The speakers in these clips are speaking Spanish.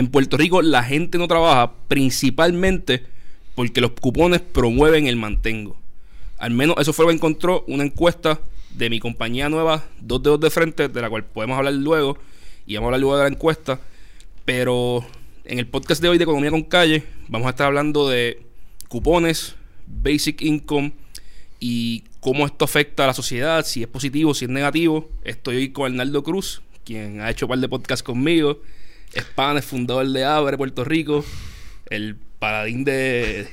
En Puerto Rico la gente no trabaja principalmente porque los cupones promueven el mantengo. Al menos eso fue lo que encontró una encuesta de mi compañía nueva, Dos Dedos de Frente, de la cual podemos hablar luego. Y vamos a hablar luego de la encuesta. Pero en el podcast de hoy de Economía con Calle, vamos a estar hablando de cupones, basic income y cómo esto afecta a la sociedad, si es positivo, si es negativo. Estoy hoy con Arnaldo Cruz, quien ha hecho un par de podcasts conmigo. Es pan, fundador de Abre Puerto Rico, el paladín de,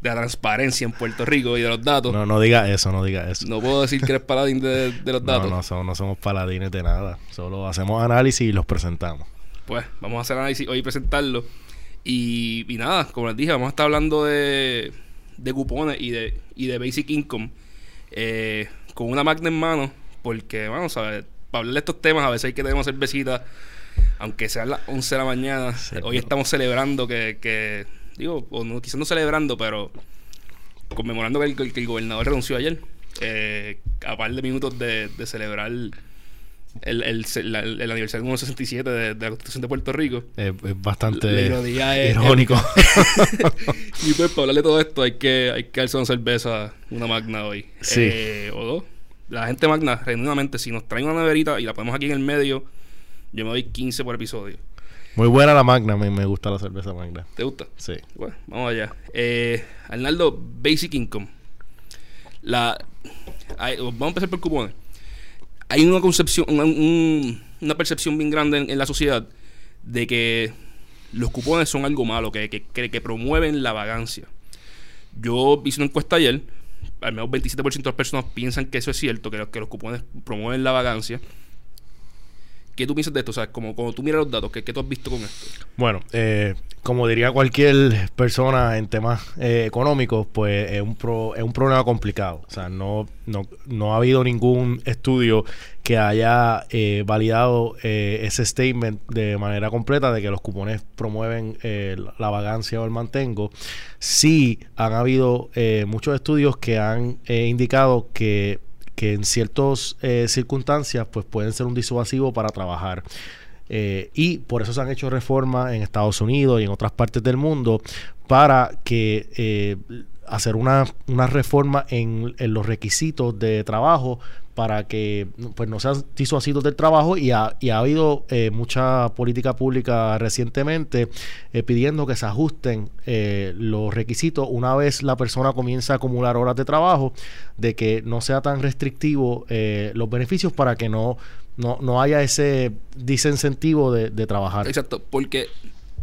de la transparencia en Puerto Rico y de los datos. No, no diga eso, no diga eso. No puedo decir que eres paladín de, los datos. No, no somos, no somos paladines de nada. Solo hacemos análisis y los presentamos. Pues vamos a hacer análisis hoy y presentarlo. Y, y nada, como les dije, vamos a estar hablando de, de cupones y de, y de basic income eh, con una magna en mano. Porque, vamos a ver, para hablar de estos temas, a veces hay que tenemos cervecita, aunque sean las 11 de la mañana. hoy estamos celebrando que, que digo, o no, quizás no celebrando, pero conmemorando que el, que el gobernador renunció ayer. Eh, a par de minutos de, de celebrar el, el, el, aniversario número 67 de, de, la Constitución de Puerto Rico. es bastante irónico. y pues para hablar de todo esto hay que, hay que darse una cerveza, una magna hoy. Sí. Eh, o dos. La gente magna, genuinamente, si nos traen una neverita y la ponemos aquí en el medio, yo me doy 15 por episodio. Muy buena la Magna, me, me gusta la cerveza Magna. ¿Te gusta? Sí. Bueno, vamos allá. Eh, Arnaldo, Basic Income. La, vamos a empezar por cupones. Hay una concepción, una, una percepción bien grande en, la sociedad de que los cupones son algo malo, que, que, que, promueven la vagancia. Yo hice una encuesta ayer, al menos 27% de las personas piensan que eso es cierto, que, que los cupones promueven la vagancia. ¿Qué tú piensas de esto? O sea, como cuando tú miras los datos, ¿qué, tú has visto con esto? Bueno, eh, como diría cualquier persona en temas eh, económicos, pues es un, es un problema complicado. O sea, no, no, no ha habido ningún estudio que haya eh, validado ese statement de manera completa de que los cupones promueven la vagancia o el mantengo. Sí han habido muchos estudios que han indicado que en ciertas eh, circunstancias pues pueden ser un disuasivo para trabajar. Eh, y por eso se han hecho reformas en Estados Unidos y en otras partes del mundo para que eh, hacer una, una reforma en, en, los requisitos de trabajo para que pues no sean disuasivos del trabajo y ha, y ha habido eh, mucha política pública recientemente eh, pidiendo que se ajusten eh, los requisitos una vez la persona comienza a acumular horas de trabajo de que no sea tan restrictivo los beneficios para que no, no, no haya ese disincentivo de, de trabajar. Exacto, porque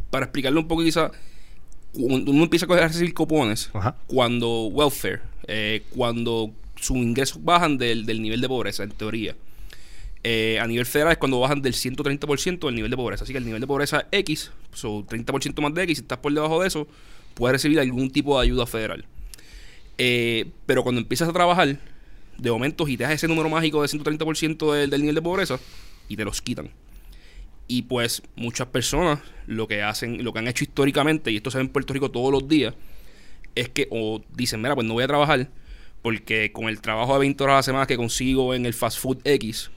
para explicarlo un poco quizá uno empieza a recibir cupones cuando welfare, cuando sus ingresos bajan del, nivel de pobreza, en teoría. Eh, a nivel federal es cuando bajan del 130% del nivel de pobreza. Así que el nivel de pobreza X, son 30% más de X, si estás por debajo de eso, puedes recibir algún tipo de ayuda federal. Eh, pero cuando empiezas a trabajar, de momento das ese número mágico de 130% del, del nivel de pobreza y te los quitan. Y pues muchas personas lo que hacen, lo que han hecho históricamente, y esto se ve en Puerto Rico todos los días, es que o dicen, mira, pues no voy a trabajar, porque con el trabajo de 20 horas a la semana que consigo en el fast food X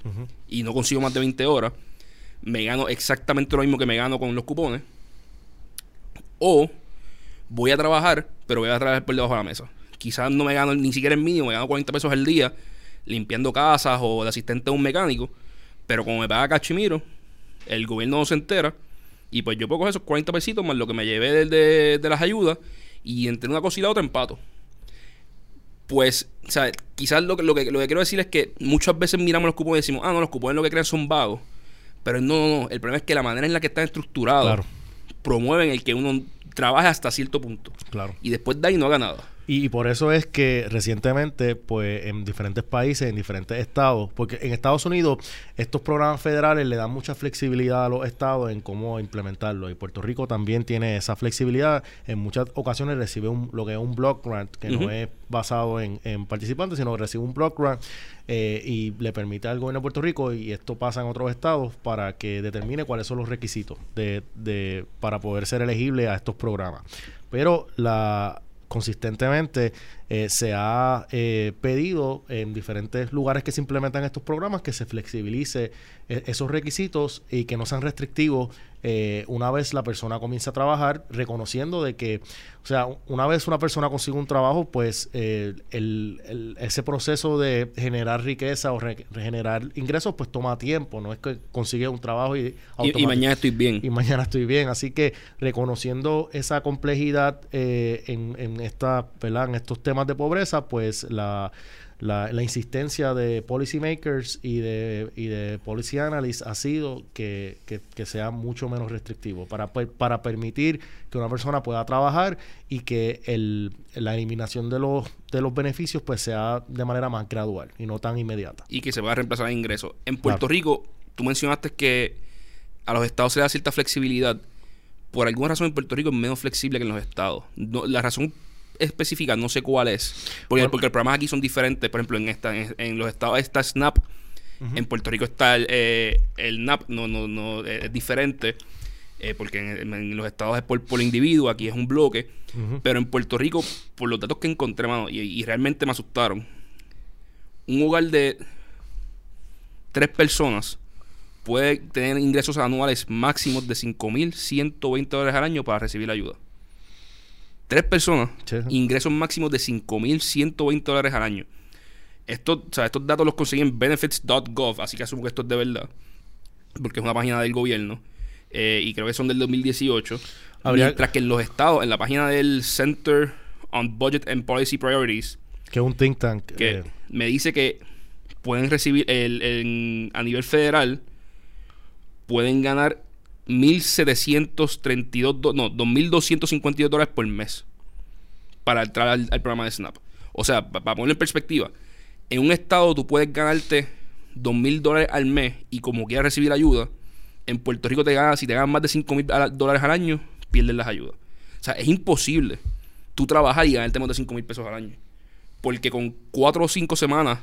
y no consigo más de 20 horas, me gano exactamente lo mismo que me gano con los cupones. O voy a trabajar, pero voy a trabajar por debajo de la mesa. Quizás no me gano ni siquiera el mínimo, me gano 40 pesos al día limpiando casas o de asistente de un mecánico, pero como me paga Cachimiro, el gobierno no se entera y pues yo puedo coger esos 40 pesitos más lo que me llevé de, de las ayudas y entre una cosa y la otra empato pues, o sea, quizás lo que, lo, que, lo que quiero decir es que muchas veces miramos los cupones y decimos, ah, no, los cupones lo que crean son vagos. Pero no, no, no. El problema es que la manera en la que están estructurados promueven el que uno trabaje hasta cierto punto. Claro. Y después de ahí no haga nada. Y, por eso es que recientemente, pues en diferentes países, en diferentes estados, porque en Estados Unidos estos programas federales le dan mucha flexibilidad a los estados en cómo implementarlo. Y Puerto Rico también tiene esa flexibilidad. En muchas ocasiones recibe un, lo que es un block grant, que no es basado en, participantes, sino que recibe un block grant eh, y le permite al gobierno de Puerto Rico, y esto pasa en otros estados, para que determine cuáles son los requisitos de, de, para poder ser elegible a estos programas. Pero la consistentemente eh, se ha eh, pedido en diferentes lugares que se implementan estos programas que se flexibilice eh, esos requisitos y que no sean restrictivos eh, una vez la persona comienza a trabajar, reconociendo de que, o sea, una vez una persona consigue un trabajo, pues eh, el, ese proceso de generar riqueza o generar ingresos, pues toma tiempo, no es que consigue un trabajo y, y, mañana estoy bien. Y mañana estoy bien, así que reconociendo esa complejidad eh, en, en, esta, en estos temas de pobreza, pues la la, la, insistencia de policymakers y de, y de policy analysts ha sido que, que, sea mucho menos restrictivo para, pues, para permitir que una persona pueda trabajar y que el, la eliminación de los, de los beneficios pues sea de manera más gradual y no tan inmediata. Y que se pueda reemplazar en ingresos. En Puerto Rico, tú mencionaste que a los estados se le da cierta flexibilidad. Por alguna razón en Puerto Rico es menos flexible que en los estados. la razón específica, no sé cuál es. Porque, porque los programas aquí son diferentes. Por ejemplo, en esta en, los estados está SNAP. En Puerto Rico está el, eh, el NAP, no, no, no, es diferente. Eh, porque en, los estados es por, por individuo, aquí es un bloque. Pero en Puerto Rico, por los datos que encontré, mano, y, y, realmente me asustaron, un hogar de tres personas puede tener ingresos anuales máximos de 5.120 dólares al año para recibir ayuda tres personas, ingresos máximos de 5.120 dólares al año. Esto, o sea, estos datos los consiguen en benefits.gov, así que asumo que esto es de verdad, porque es una página del gobierno, eh, y creo que son del 2018. Mientras que en los estados, en la página del Center on Budget and Policy Priorities, que es un think tank, que eh. me dice que pueden recibir el, a nivel federal, pueden ganar 1.732, no, 2.252 dólares por mes para entrar al, programa de Snap. O sea, para ponerlo en perspectiva, en un estado tú puedes ganarte 2.000 dólares al mes y como quieras recibir ayuda, en Puerto Rico te ganas, si te ganas más de 5.000 dólares al año, pierdes las ayudas. O sea, es imposible tú trabajar y ganarte más de 5.000 pesos al año. Porque con 4 o 5 semanas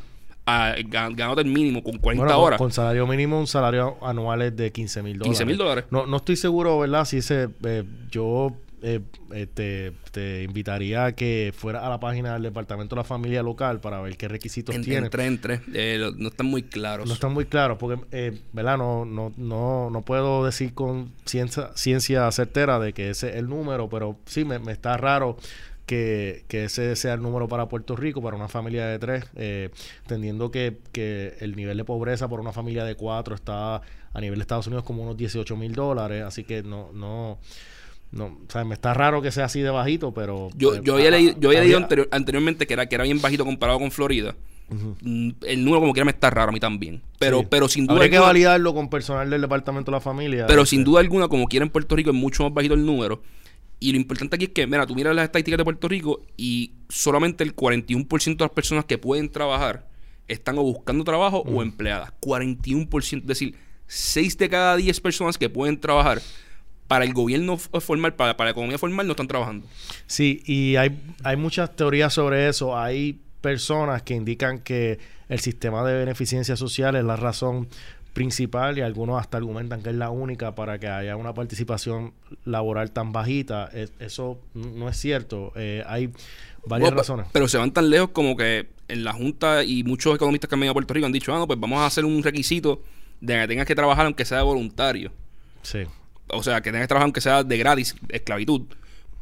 a, ganándote el mínimo con 40 horas. Con salario mínimo, un salario anual es de 15 mil dólares. 15 mil dólares. No, no estoy seguro, ¿verdad? Si ese, eh, yo eh, eh, te, invitaría a que fuera a la página del Departamento de la Familia Local para ver qué requisitos tiene. Entre, entre. no están muy claros. No están muy claros porque, ¿verdad? No, no, no, no puedo decir con ciencia, ciencia certera de que ese es el número, pero sí me, me está raro que, ese sea el número para Puerto Rico, para una familia de tres, eh, entendiendo que, que, el nivel de pobreza por una familia de cuatro está a nivel de Estados Unidos como unos 18 mil dólares, así que no, no, no, o sea, me está raro que sea así de bajito, pero... Yo, yo había, leído, yo había leído anteriormente que era, que era bien bajito comparado con Florida. Mm, el número como quiera me está raro a mí también. Pero, pero sin duda... Hay que validarlo con personal del Departamento de la Familia. Pero sin este. duda alguna, como quiera en Puerto Rico, es mucho más bajito el número. Y lo importante aquí es que, mira, tú miras las estadísticas de Puerto Rico y solamente el 41% de las personas que pueden trabajar están o buscando trabajo o empleadas. 41%, es decir, 6 de cada 10 personas que pueden trabajar para el gobierno formal, para, para la economía formal, no están trabajando. Sí, y hay, hay muchas teorías sobre eso. Hay personas que indican que el sistema de beneficencia social es la razón principal y algunos hasta argumentan que es la única para que haya una participación laboral tan bajita. eso no es cierto. Eh, hay varias razones. Pero se van tan lejos como que en la Junta y muchos economistas que han venido a Puerto Rico han dicho, ah, no, pues vamos a hacer un requisito de que tengas que trabajar aunque sea voluntario. Sí. O sea, que tengas que trabajar aunque sea de gratis, esclavitud,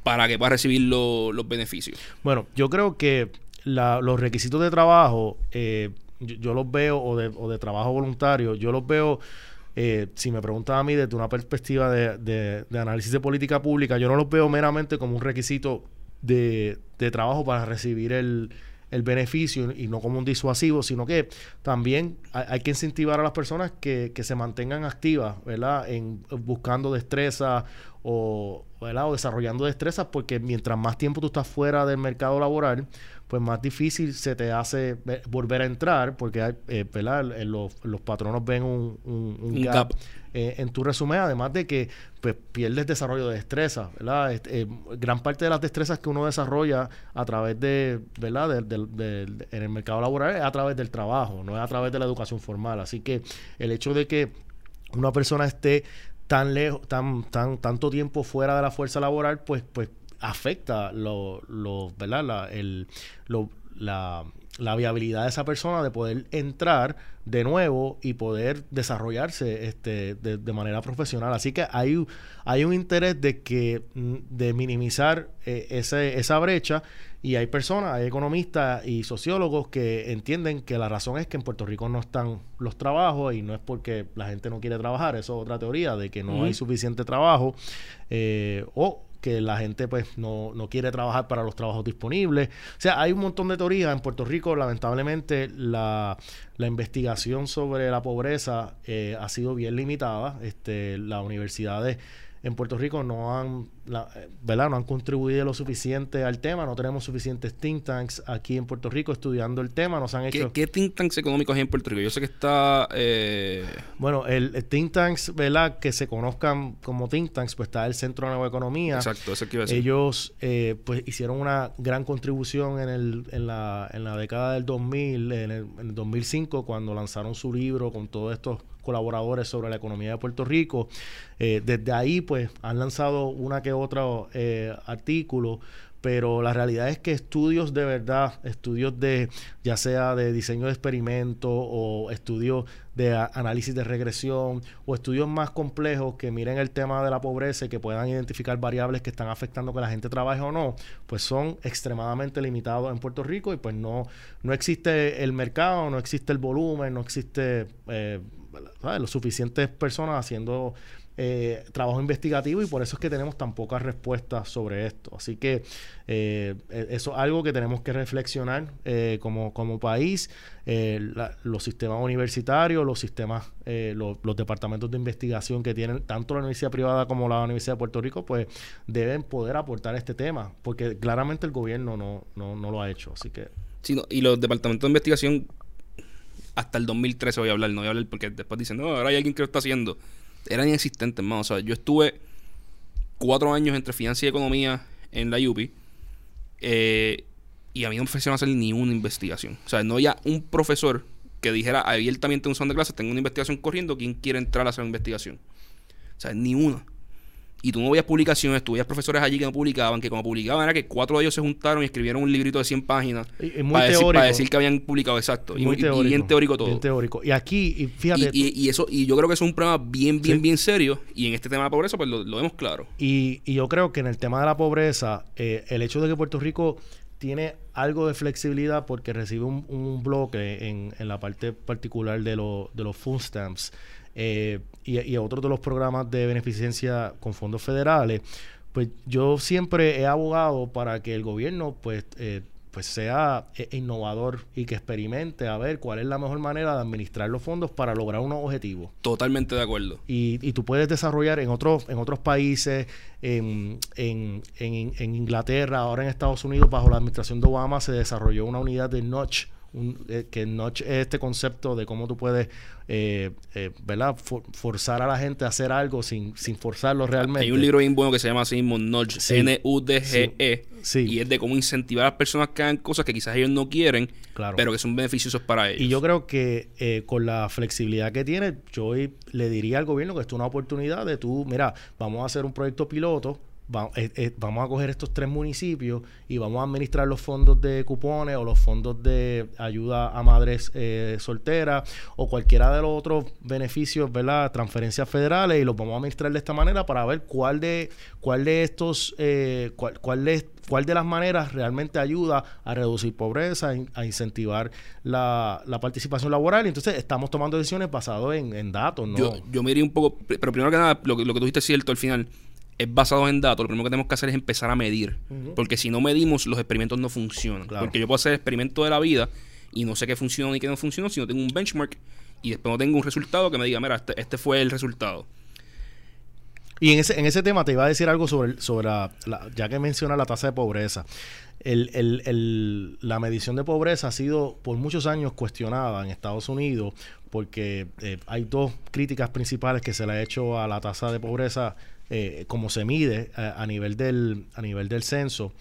para que puedas recibir los beneficios. Bueno, yo creo que los requisitos de trabajo... Eh, yo, los veo, o de, o de trabajo voluntario, yo los veo, eh, si me preguntan a mí desde una perspectiva de, de, análisis de política pública, yo no los veo meramente como un requisito de, de trabajo para recibir el, el beneficio y no como un disuasivo, sino que también hay, que incentivar a las personas que, que, se mantengan activas, ¿verdad? En buscando destreza o, ¿verdad? o desarrollando destrezas, porque mientras más tiempo tú estás fuera del mercado laboral, pues más difícil se te hace volver a entrar porque hay, eh, Los, los, patronos ven un, un, gap, eh, en tu resumen, además de que pues, pierdes desarrollo de destrezas, ¿verdad? Eh, gran parte de las destrezas que uno desarrolla a través de, ¿verdad? en el mercado laboral es a través del trabajo, no es a través de la educación formal. Así que el hecho de que una persona esté tan lejos, tan, tan, tanto tiempo fuera de la fuerza laboral, pues, pues afecta lo, lo ¿verdad? La, el, lo, la, la viabilidad de esa persona de poder entrar de nuevo y poder desarrollarse este, de, manera profesional. Así que hay, hay un interés de que mm, de minimizar eh, ese, esa brecha y hay personas, hay economistas y sociólogos que entienden que la razón es que en Puerto Rico no están los trabajos y no es porque la gente no quiere trabajar, eso es otra teoría de que no hay suficiente trabajo eh, o que la gente pues no, no, quiere trabajar para los trabajos disponibles. O sea, hay un montón de teorías. En Puerto Rico, lamentablemente, la, la investigación sobre la pobreza eh, ha sido bien limitada. Este, las universidades en Puerto Rico no han, eh, ¿verdad? no han contribuido lo suficiente al tema, no tenemos suficientes think tanks aquí en Puerto Rico estudiando el tema, nos han hecho... ¿Qué, think tanks económicos hay en Puerto Rico? Yo sé que está... Eh, bueno, el, think tanks, ¿verdad? Que se conozcan como think tanks, pues está el Centro de Nueva Economía. Exacto, eso que iba a decir. Ellos, eh, pues, hicieron una gran contribución en, el, en, la, en la década del 2000, en el, en el 2005, cuando lanzaron su libro con todos estos colaboradores sobre la economía de Puerto Rico. Eh, desde ahí, pues, han lanzado una que otra eh, artículo pero la realidad es que estudios de verdad, estudios de ya sea de diseño de experimentos o estudios de análisis de regresión o estudios más complejos que miren el tema de la pobreza y que puedan identificar variables que están afectando que la gente trabaje o no, pues son extremadamente limitados en Puerto Rico y pues no, no existe el mercado, no existe el volumen, no existe eh, los suficientes personas haciendo eh, trabajo investigativo y por eso es que tenemos tan pocas respuestas sobre esto. Así que eh, e-, eso es algo que tenemos que reflexionar eh, como, como país. los sistemas universitarios, los sistemas, los, departamentos de investigación que tienen tanto la universidad privada como la Universidad de Puerto Rico, pues deben poder aportar este tema, porque claramente el gobierno no, no, no lo ha hecho. Así que... Sí, y los departamentos de investigación hasta el 2013 voy a hablar, no voy a hablar porque después dicen, no, ahora hay alguien que lo está haciendo. Eran inexistentes, más. O sea, yo estuve cuatro años entre finanzas y economía en la UPI eh, y a mí no me ofrecieron hacer ni una investigación. O sea, no había un profesor que dijera abiertamente en un salón de clases, tengo una investigación corriendo, ¿quién quiere entrar a hacer una investigación? O sea, ni una y tú no veías publicaciones, tú veías profesores allí que no publicaban, que como publicaban era que cuatro de ellos se juntaron y escribieron un librito de 100 páginas para, decir, que habían publicado, exacto. y, bien teórico todo. Bien teórico. Y aquí, y fíjate. Y, eso, y yo creo que es un problema bien, bien, bien serio. Y en este tema de la pobreza, pues lo, vemos claro. Y, yo creo que en el tema de la pobreza, eh, el hecho de que Puerto Rico tiene algo de flexibilidad porque recibe un, bloque en, en, la parte particular de, de los food stamps eh, y, y otros de los programas de beneficencia con fondos federales, pues yo siempre he abogado para que el gobierno pues eh, pues sea eh, innovador y que experimente a ver cuál es la mejor manera de administrar los fondos para lograr unos objetivos. Totalmente de acuerdo. Y, y tú puedes desarrollar en otros en otros países, en, en, en, en Inglaterra, ahora en Estados Unidos, bajo la administración de Obama, se desarrolló una unidad de notch eh, que Notch es este concepto de cómo tú puedes eh, eh ¿verdad? forzar a la gente a hacer algo sin, sin forzarlo realmente. Hay un libro bien bueno que se llama así mismo Nudge, N-U-D-G-E, y es de cómo incentivar a las personas que hagan cosas que quizás ellos no quieren, pero que son beneficiosos para ellos. Y yo creo que eh, con la flexibilidad que tiene, yo le diría al gobierno que esto es una oportunidad de tú, mira, vamos a hacer un proyecto piloto eh, eh, vamos a coger estos tres municipios y vamos a administrar los fondos de cupones o los fondos de ayuda a madres eh, solteras o cualquiera de los otros beneficios, ¿verdad? Transferencias federales y los vamos a administrar de esta manera para ver cuál de, cuál de estos, cuál, cuál de cuál de las maneras realmente ayuda a reducir pobreza, a incentivar la, participación laboral. Entonces estamos tomando decisiones basadas en, datos, ¿no? Yo, yo me iría un poco, pero primero que nada, lo, lo que tú dijiste es cierto al final es basado en datos, lo primero que tenemos que hacer es empezar a medir. Porque si no medimos, los experimentos no funcionan. Porque yo puedo hacer el experimento de la vida y no sé qué funciona y qué no funciona, si no tengo un benchmark y después no tengo un resultado que me diga, mira, este, este fue el resultado. Y en ese, en ese tema te iba a decir algo sobre, sobre la, ya que menciona la tasa de pobreza. El, el, el, la medición de pobreza ha sido por muchos años cuestionada en Estados Unidos porque eh, hay dos críticas principales que se le ha hecho a la tasa de pobreza eh, como se mide a, nivel del, a nivel del censo,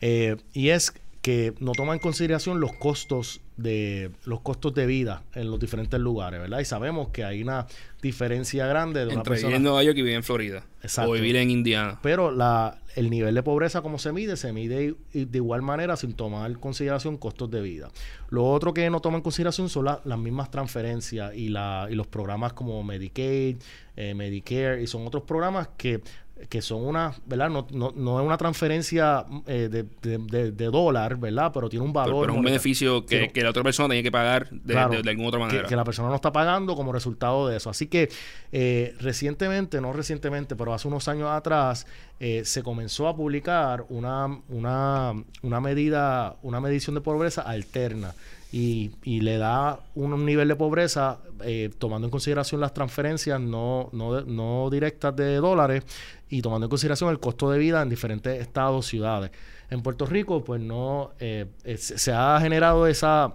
eh, y es que no toma en consideración los costos de los costos de vida en los diferentes lugares, ¿verdad? Y sabemos que hay una diferencia grande de una Entre persona... vivir en Nueva York y vivir en Florida. Exacto. O vivir en Indiana. Pero la, el nivel de pobreza, como se mide, se mide de igual manera sin tomar en consideración costos de vida. Lo otro que no toma en consideración son las mismas transferencias y, la, y los programas como Medicaid, eh, Medicare, y son otros programas que que son una, ¿verdad? No, no, no es una transferencia eh, de, de, dólar, ¿verdad? Pero tiene un valor. Pero, es un beneficio que, la otra persona tiene que pagar de, alguna otra manera. Que, la persona no está pagando como resultado de eso. Así que eh, recientemente, no recientemente, pero hace unos años atrás, eh, se comenzó a publicar una, una, una medida, una medición de pobreza alterna y, y le da un, nivel de pobreza eh, tomando en consideración las transferencias no, no, no directas de dólares y tomando en consideración el costo de vida en diferentes estados, ciudades. En Puerto Rico, pues no eh, se ha generado esa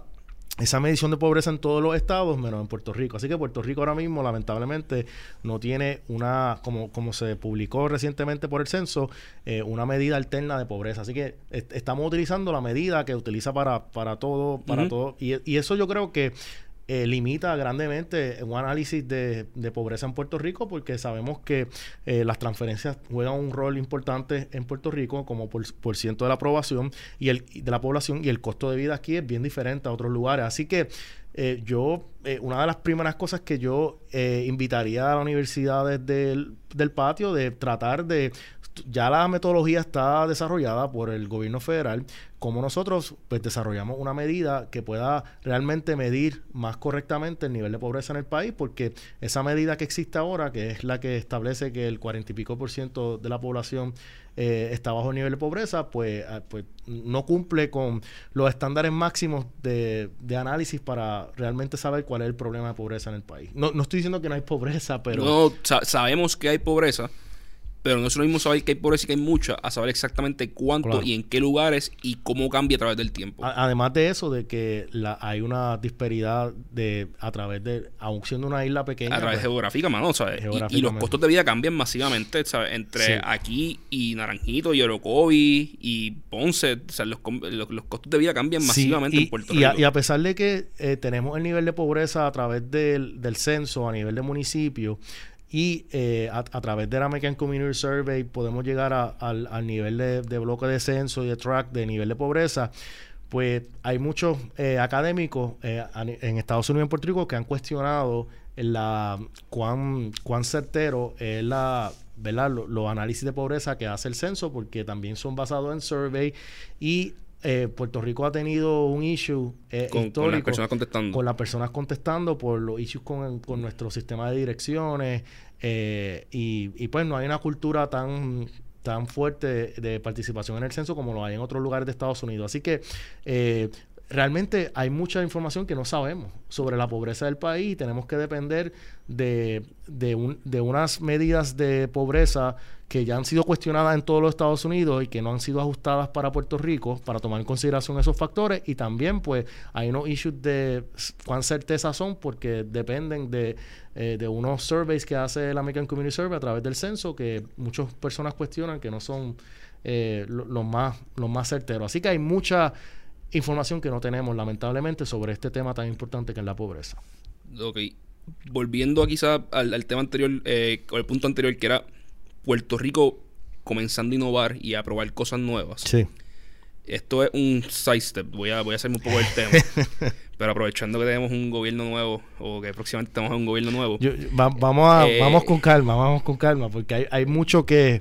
esa medición de pobreza en todos los estados, menos en Puerto Rico. Así que Puerto Rico ahora mismo, lamentablemente, no tiene una, como, como se publicó recientemente por el censo, eh, una medida alterna de pobreza. Así que estamos utilizando la medida que utiliza para, para todo, para todo. Y, y eso yo creo que eh, limita grandemente un análisis de, pobreza en Puerto Rico porque sabemos que eh, las transferencias juegan un rol importante en Puerto Rico como por, ciento de la aprobación y el, de la población y el costo de vida aquí es bien diferente a otros lugares. Así que eh, yo, una de las primeras cosas que yo invitaría a las universidades del, del patio de tratar de ya la metodología está desarrollada por el gobierno federal, como nosotros pues desarrollamos una medida que pueda realmente medir más correctamente el nivel de pobreza en el país, porque esa medida que existe ahora, que es la que establece que el cuarenta y pico por ciento de la población eh, está bajo el nivel de pobreza, pues, ah, pues no cumple con los estándares máximos de, de, análisis para realmente saber cuál es el problema de pobreza en el país. No, no estoy diciendo que no hay pobreza, pero... No, sabemos que hay pobreza pero no es lo mismo saber que hay pobreza y que hay mucha, a saber exactamente cuánto y en qué lugares y cómo cambia a través del tiempo. además de eso, de que la, hay una disparidad de a través de, aún siendo una isla pequeña. A través pues, geográfica, mano, ¿sabes? Y, los costos de vida cambian masivamente, ¿sabes? Entre aquí y Naranjito y Orocovi y Ponce, o sea, los, los, costos de vida cambian masivamente en Puerto Rico. Y a, pesar de que eh, tenemos el nivel de pobreza a través del, del censo, a nivel de municipio, y eh, a, través de la American Community Survey podemos llegar al, nivel de, bloque de censo y de track de nivel de pobreza. Pues hay muchos eh, académicos eh, en Estados Unidos y en Puerto Rico que han cuestionado la cuán, cuán certero es la, ¿verdad? Los, análisis de pobreza que hace el censo, porque también son basados en survey y Puerto Rico ha tenido un issue histórico con las personas contestando. Con las personas contestando por los issues con, con nuestro sistema de direcciones, eh, y, pues no hay una cultura tan tan fuerte de, participación en el censo como lo hay en otros lugares de Estados Unidos. Así que eh, realmente hay mucha información que no sabemos sobre la pobreza del país y tenemos que depender de, de, de unas medidas de pobreza que ya han sido cuestionadas en todos los Estados Unidos y que no han sido ajustadas para Puerto Rico para tomar en consideración esos factores. Y también pues hay unos issues de cuán certeza son porque dependen de, eh, de unos surveys que hace el American Community Survey a través del censo que muchas personas cuestionan que no son eh, los más los más certeros. Así que hay mucha información que no tenemos lamentablemente sobre este tema tan importante que es la pobreza. Ok volviendo quizá al, tema anterior eh, o el punto anterior que era Puerto Rico comenzando a innovar y a probar cosas nuevas. Sí. Esto es un sidestep. Voy a, voy a hacerme un poco del tema. Pero aprovechando que tenemos un gobierno nuevo, o que próximamente estamos en un gobierno nuevo. vamos, a, eh, vamos con calma, vamos con calma, porque hay, hay mucho que.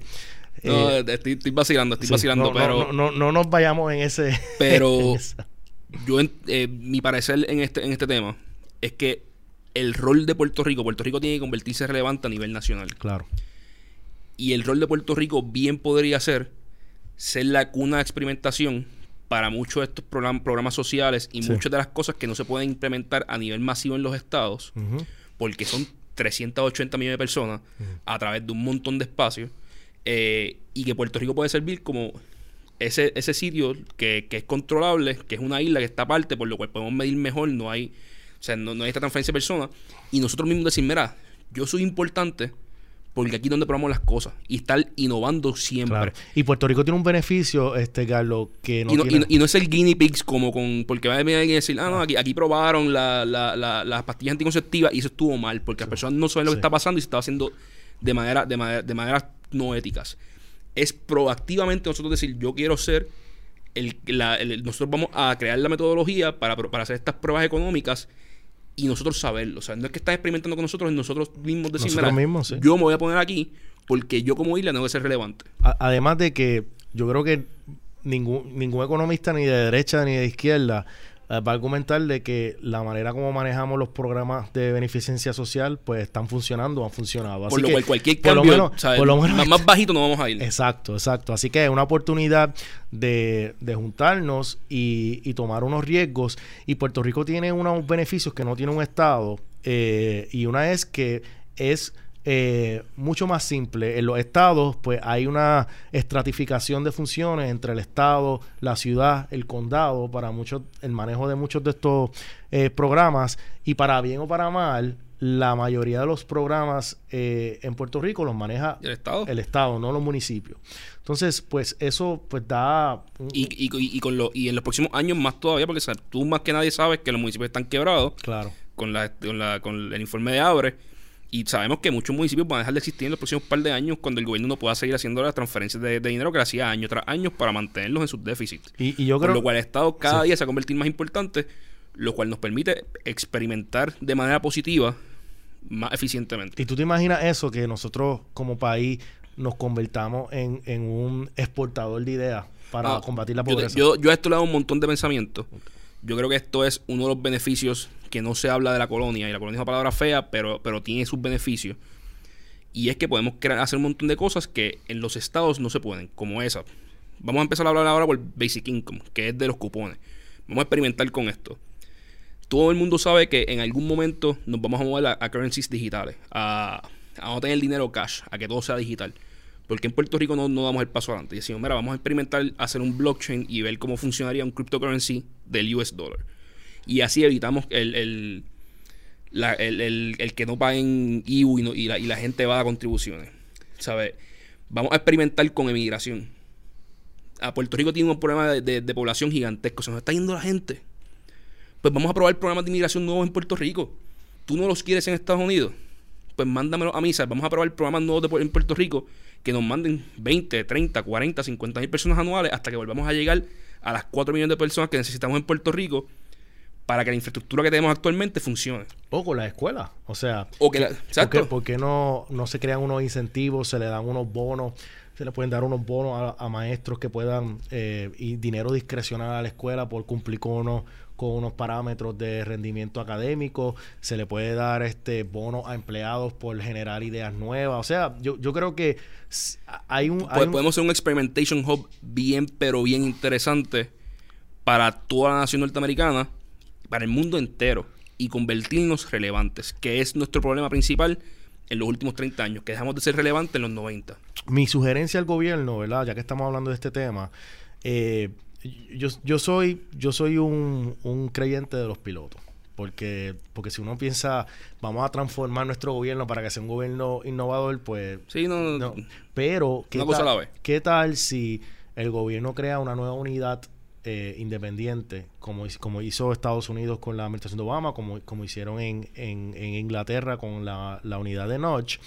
no, eh, estoy, vacilando, estoy vacilando, pero. No, no, nos vayamos en ese. Pero. yo, eh, mi parecer en este, en este tema es que el rol de Puerto Rico, Puerto Rico tiene que convertirse relevante a nivel nacional. Claro. Y el rol de Puerto Rico bien podría ser ser la cuna de experimentación para muchos de estos programas, sociales y muchas de las cosas que no se pueden implementar a nivel masivo en los estados, porque son 380 millones de personas a través de un montón de espacios, eh, y que Puerto Rico puede servir como ese, ese sitio que, que, es controlable, que es una isla que está aparte, por lo cual podemos medir mejor, no hay, o sea, no, hay esta transferencia de personas, y nosotros mismos decir, mira, yo soy importante, porque aquí es donde probamos las cosas y estar innovando siempre. Y Puerto Rico tiene un beneficio, este Carlos, que no, y no tiene... y, no, es el guinea pigs como con... Porque va a venir alguien y decir, ah, no, aquí, aquí probaron la, la, la, las pastillas anticonceptivas y eso estuvo mal, porque las personas no saben lo que está pasando y se estaba haciendo de manera, de manera, de maneras no éticas. Es proactivamente nosotros decir, yo quiero ser el, nosotros vamos a crear la metodología para, para hacer estas pruebas económicas y nosotros saberlo. O sea, no es que estás experimentando con nosotros, nosotros mismos decimos, nosotros mismos, yo me voy a poner aquí porque yo como isla tengo que ser relevante. además de que yo creo que ningún, ningún economista ni de derecha ni de izquierda va a argumentar de que la manera como manejamos los programas de beneficencia social pues están funcionando, han funcionado. Así por lo cual cualquier cambio, por lo menos, más, bajito no vamos a ir. Exacto, exacto. Así que es una oportunidad de, de juntarnos y, y, tomar unos riesgos. Y Puerto Rico tiene unos beneficios que no tiene un Estado. Eh, y una es que es eh, mucho más simple. En los estados, pues hay una estratificación de funciones entre el estado, la ciudad, el condado, para muchos, el manejo de muchos de estos eh, programas. Y para bien o para mal, la mayoría de los programas eh, en Puerto Rico los maneja el estado, el estado, no los municipios. Entonces, pues eso pues da y, y, y, con lo, y en los próximos años más todavía, porque tú más que nadie sabes que los municipios están quebrados. Claro. Con la, con, la, con el informe de Abre y sabemos que muchos municipios van a dejar de existir en los próximos par de años cuando el gobierno no pueda seguir haciendo las transferencias de, dinero que hacía año tras año para mantenerlos en sus déficits. Y, yo creo... Con lo cual el Estado cada día se va a convertir más importante, lo cual nos permite experimentar de manera positiva más eficientemente. ¿Y tú te imaginas eso, que nosotros como país nos convertamos en, en un exportador de ideas para ah, combatir la pobreza? Yo, yo, a esto le he dado un montón de pensamiento. Yo creo que esto es uno de los beneficios que no se habla de la colonia, y la colonia es una palabra fea, pero, pero tiene sus beneficios. Y es que podemos hacer un montón de cosas que en los estados no se pueden, como esa. Vamos a empezar a hablar ahora por Basic Income, que es de los cupones. Vamos a experimentar con esto. Todo el mundo sabe que en algún momento nos vamos a mover a, currencies digitales, a, no tener dinero cash, a que todo sea digital. Porque en Puerto Rico no, damos el paso adelante. Y decimos, mira, vamos a experimentar hacer un blockchain y ver cómo funcionaría un cryptocurrency del US dollar. Y así evitamos el, el, el, que no paguen IU y, la, y la gente va a contribuciones. ¿Sabes? Vamos a experimentar con emigración. A Puerto Rico tiene un problema de, de, población gigantesco. Se nos está yendo la gente. Pues vamos a probar programas de inmigración nuevos en Puerto Rico. ¿Tú no los quieres en Estados Unidos? Pues mándamelo a mí. Vamos a probar programas nuevos en Puerto Rico que nos manden 20, 30, 40, 50 mil personas anuales hasta que volvamos a llegar a las 4 millones de personas que necesitamos en Puerto Rico para que la infraestructura que tenemos actualmente funcione. O con las escuelas. O sea, o que ¿por, qué, no, no se crean unos incentivos, se le dan unos bonos, se le pueden dar unos bonos a, maestros que puedan, eh, y dinero discrecional a la escuela por cumplir con unos, con unos parámetros de rendimiento académico, se le puede dar este bono a empleados por generar ideas nuevas. O sea, yo, yo creo que hay un, Podemos hacer un experimentation hub bien, pero bien interesante para toda la nación norteamericana para el mundo entero y convertirnos relevantes, que es nuestro problema principal en los últimos 30 años, que dejamos de ser relevantes en los 90. Mi sugerencia al gobierno, ¿verdad? Ya que estamos hablando de este tema, eh, yo, yo, soy, yo soy un, un creyente de los pilotos. Porque, porque si uno piensa, vamos a transformar nuestro gobierno para que sea un gobierno innovador, pues... Sí, no, no. Pero, ¿qué, tal, ¿qué tal si el gobierno crea una nueva unidad eh, independiente, como, hizo Estados Unidos con la administración de Obama, como, como hicieron en, en, Inglaterra con la, unidad de Notch,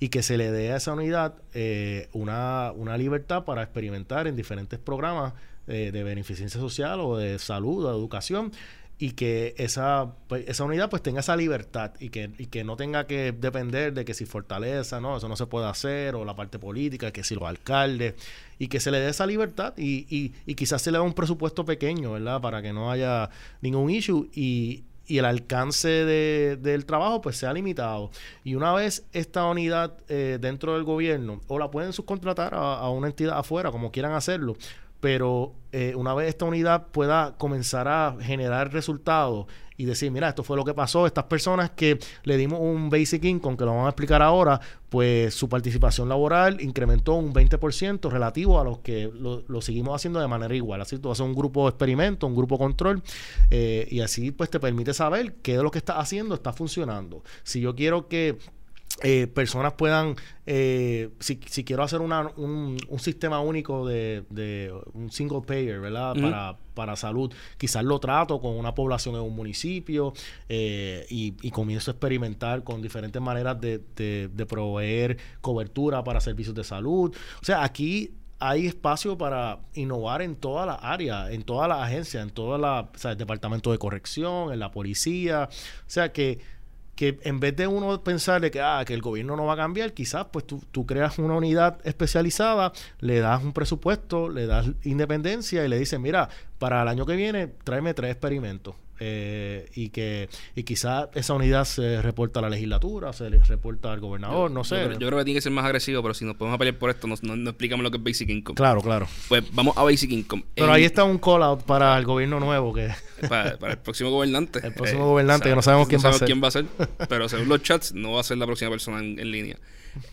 y que se le dé a esa unidad eh, una, una libertad para experimentar en diferentes programas eh, de beneficencia social o de salud o de educación y que esa, pues, esa unidad pues tenga esa libertad y que, y que no tenga que depender de que si fortaleza, no, eso no se puede hacer, o la parte política, que si los alcaldes, y que se le dé esa libertad y, y, y quizás se le dé un presupuesto pequeño, ¿verdad? Para que no haya ningún issue y, y el alcance de, del trabajo pues sea limitado. Y una vez esta unidad eh, dentro del gobierno, o la pueden subcontratar a, a, una entidad afuera, como quieran hacerlo, pero eh, una vez esta unidad pueda comenzar a generar resultados y decir, mira, esto fue lo que pasó, estas personas que le dimos un basic income, que lo vamos a explicar ahora, pues su participación laboral incrementó un 20% relativo a los que lo, seguimos haciendo de manera igual. Así tú haces un grupo de experimento, un grupo control, eh, y así pues te permite saber qué de lo que estás haciendo está funcionando. Si yo quiero que eh, personas puedan, eh, si, si, quiero hacer una, un, un, sistema único de, de, un single payer, ¿verdad? para, para, salud, quizás lo trato con una población en un municipio eh, y, y, comienzo a experimentar con diferentes maneras de, de, de proveer cobertura para servicios de salud. O sea, aquí hay espacio para innovar en todas las áreas, en todas las agencias, en todo el departamento de corrección, en la policía. O sea que que en vez de uno pensar de que, ah, que el gobierno no va a cambiar, quizás pues tú, tú, creas una unidad especializada, le das un presupuesto, le das independencia y le dices, mira, para el año que viene tráeme tres experimentos. Eh, y que y quizás esa unidad se reporta a la legislatura, se le reporta al gobernador, no sé. Yo, creo que tiene que ser más agresivo, pero si nos podemos pelear por esto, no, no, explicamos lo que es Basic Income. Claro, claro. Pues vamos a Basic Income. Pero ahí está un call out para el gobierno nuevo que para, el próximo gobernante. El próximo gobernante que no sabemos quién va a ser. quién va a ser, pero según los chats no va a ser la próxima persona en, en línea.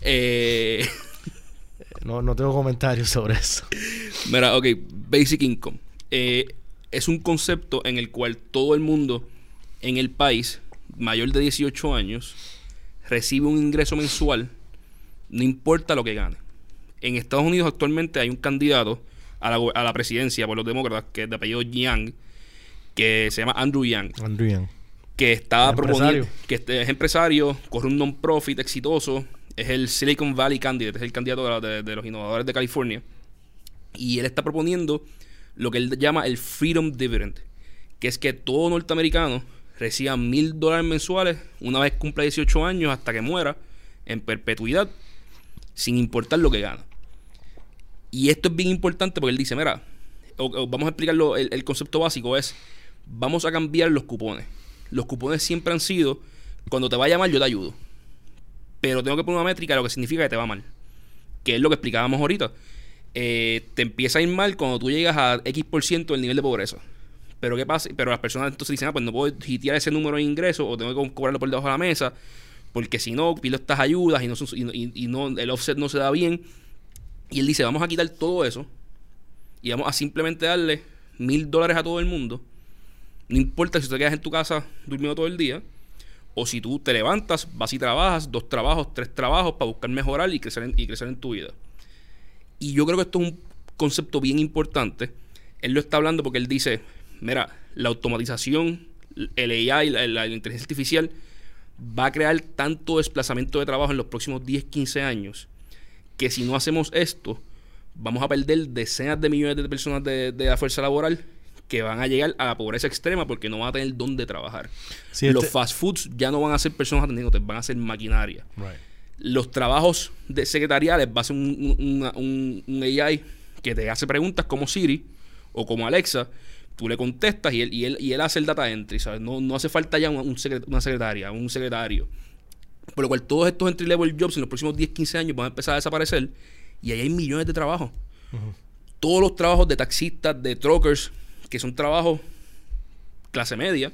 Eh no, no tengo comentarios sobre eso. Mira, ok, Basic Income. Eh, es un concepto en el cual todo el mundo en el país mayor de 18 años recibe un ingreso mensual, no importa lo que gane. En Estados Unidos actualmente hay un candidato a la, a la presidencia por los demócratas, que es de apellido Yang, que se llama Andrew Yang. Andrew Yang. Que está proponiendo, que este es empresario, corre un non-profit exitoso, es el Silicon Valley Candidate, es el candidato de los innovadores de California. Y él está proponiendo lo que él llama el Freedom Dividend, que es que todo norteamericano reciba mil dólares mensuales una vez cumpla 18 años hasta que muera en perpetuidad, sin importar lo que gana. Y esto es bien importante porque él dice, mira, vamos a explicarlo, el, concepto básico es, vamos a cambiar los cupones. Los cupones siempre han sido, cuando te vaya mal yo te ayudo. Pero tengo que poner una métrica de lo que significa que te va mal. Que es lo que explicábamos ahorita. Eh, te empieza a ir mal cuando tú llegas a X% por ciento del nivel de pobreza. Pero ¿qué pasa? Pero las personas entonces dicen, ah, pues no puedo hitear ese número de ingresos o tengo que cobrarlo por debajo de la mesa, porque si no, pido estas ayudas y, no, el offset no se da bien. Y él dice, vamos a quitar todo eso y vamos a simplemente darle mil dólares a todo el mundo. No importa si te quedas en tu casa durmiendo todo el día, o si tú te levantas, vas y trabajas, dos trabajos, tres trabajos para buscar mejorar y crecer y crecer en tu vida. Y yo creo que esto es un concepto bien importante. Él lo está hablando porque él dice, mira, la automatización, el AI, la, la inteligencia artificial, va a crear tanto desplazamiento de trabajo en los próximos 10, 15 años, que si no hacemos esto, vamos a perder decenas de millones de personas de, la fuerza laboral que van a llegar a la pobreza extrema porque no van a tener dónde trabajar. Los este fast foods ya no van a ser personas atendiendo, van a ser maquinaria los trabajos de secretariales va a ser un, un, AI que te hace preguntas como Siri o como Alexa. Tú le contestas y él, y él, y él hace el data entry, ¿sabes? No, no hace falta ya una, una secretaria, un secretario. Por lo cual todos estos entry level jobs en los próximos 10, 15 años van a empezar a desaparecer y ahí hay millones de trabajos. Todos los trabajos de taxistas, de truckers, que son trabajos clase media,